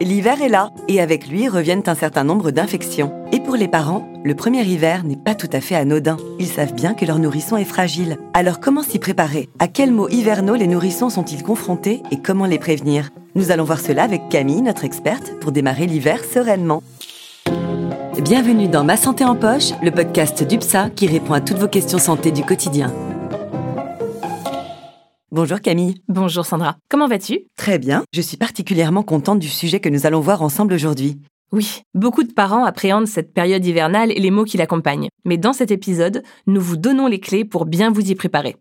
L'hiver est là, et avec lui reviennent un certain nombre d'infections. Et pour les parents, le premier hiver n'est pas tout à fait anodin. Ils savent bien que leur nourrisson est fragile. Alors comment s'y préparer? À quels maux hivernaux les nourrissons sont-ils confrontés et comment les prévenir? Nous allons voir cela avec Camille, notre experte, pour démarrer l'hiver sereinement. Bienvenue dans Ma Santé en Poche, le podcast d'UPSA qui répond à toutes vos questions santé du quotidien. Bonjour Camille. Bonjour Sandra. Comment vas-tu? Très bien. Je suis particulièrement contente du sujet que nous allons voir ensemble aujourd'hui. Oui, beaucoup de parents appréhendent cette période hivernale et les mots qui l'accompagnent. Mais dans cet épisode, nous vous donnons les clés pour bien vous y préparer.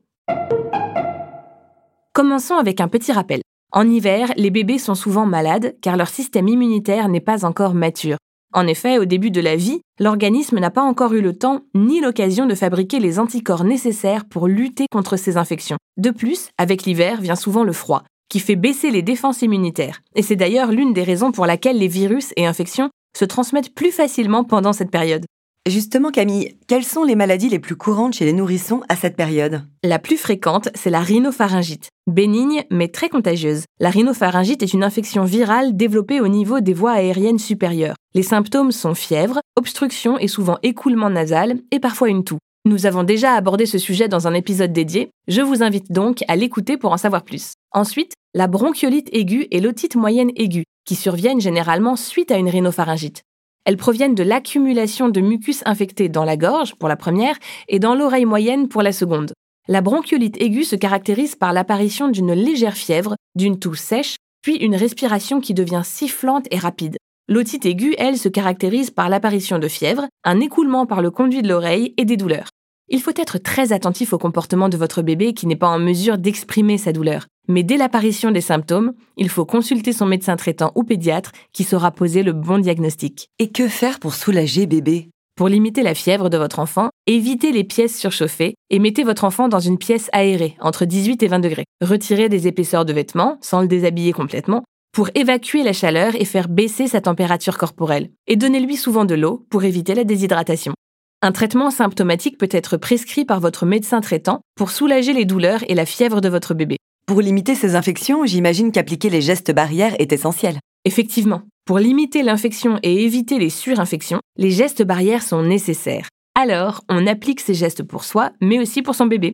Commençons avec un petit rappel. En hiver, les bébés sont souvent malades car leur système immunitaire n'est pas encore mature. En effet, au début de la vie, l'organisme n'a pas encore eu le temps ni l'occasion de fabriquer les anticorps nécessaires pour lutter contre ces infections. De plus, avec l'hiver vient souvent le froid, qui fait baisser les défenses immunitaires. Et c'est d'ailleurs l'une des raisons pour laquelle les virus et infections se transmettent plus facilement pendant cette période. Justement, Camille, quelles sont les maladies les plus courantes chez les nourrissons à cette période? La plus fréquente, c'est la rhinopharyngite. Bénigne, mais très contagieuse. La rhinopharyngite est une infection virale développée au niveau des voies aériennes supérieures. Les symptômes sont fièvre, obstruction et souvent écoulement nasal, et parfois une toux. Nous avons déjà abordé ce sujet dans un épisode dédié, je vous invite donc à l'écouter pour en savoir plus. Ensuite, la bronchiolite aiguë et l'otite moyenne aiguë, qui surviennent généralement suite à une rhinopharyngite. Elles proviennent de l'accumulation de mucus infecté dans la gorge pour la première et dans l'oreille moyenne pour la seconde. La bronchiolite aiguë se caractérise par l'apparition d'une légère fièvre, d'une toux sèche, puis une respiration qui devient sifflante et rapide. L'otite aiguë, elle, se caractérise par l'apparition de fièvre, un écoulement par le conduit de l'oreille et des douleurs. Il faut être très attentif au comportement de votre bébé qui n'est pas en mesure d'exprimer sa douleur. Mais dès l'apparition des symptômes, il faut consulter son médecin traitant ou pédiatre qui saura poser le bon diagnostic. Et que faire pour soulager bébé? Pour limiter la fièvre de votre enfant, évitez les pièces surchauffées et mettez votre enfant dans une pièce aérée, entre 18 et 20 degrés. Retirez des épaisseurs de vêtements, sans le déshabiller complètement, pour évacuer la chaleur et faire baisser sa température corporelle. Et donnez-lui souvent de l'eau pour éviter la déshydratation. Un traitement symptomatique peut être prescrit par votre médecin traitant pour soulager les douleurs et la fièvre de votre bébé. Pour limiter ces infections, j'imagine qu'appliquer les gestes barrières est essentiel. Effectivement, pour limiter l'infection et éviter les surinfections, les gestes barrières sont nécessaires. Alors, on applique ces gestes pour soi, mais aussi pour son bébé.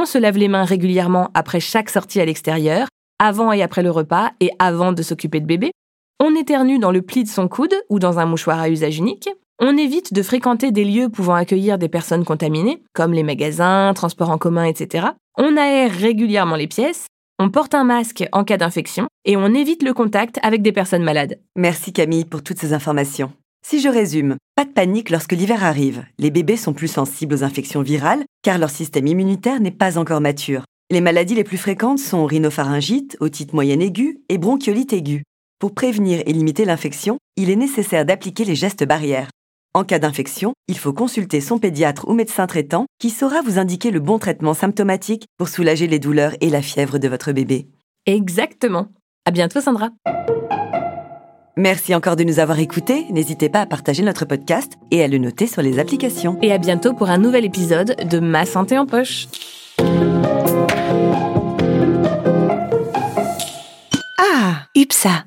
On se lave les mains régulièrement après chaque sortie à l'extérieur, avant et après le repas et avant de s'occuper de bébé. On éternue dans le pli de son coude ou dans un mouchoir à usage unique. On évite de fréquenter des lieux pouvant accueillir des personnes contaminées, comme les magasins, transports en commun, etc. On aère régulièrement les pièces, on porte un masque en cas d'infection et on évite le contact avec des personnes malades. Merci Camille pour toutes ces informations. Si je résume, pas de panique lorsque l'hiver arrive. Les bébés sont plus sensibles aux infections virales car leur système immunitaire n'est pas encore mature. Les maladies les plus fréquentes sont rhinopharyngite, otite moyenne aiguë et bronchiolite aiguë. Pour prévenir et limiter l'infection, il est nécessaire d'appliquer les gestes barrières. En cas d'infection, il faut consulter son pédiatre ou médecin traitant qui saura vous indiquer le bon traitement symptomatique pour soulager les douleurs et la fièvre de votre bébé. Exactement. À bientôt Sandra. Merci encore de nous avoir écoutés. N'hésitez pas à partager notre podcast et à le noter sur les applications. Et à bientôt pour un nouvel épisode de Ma santé en poche. Ah, UPSA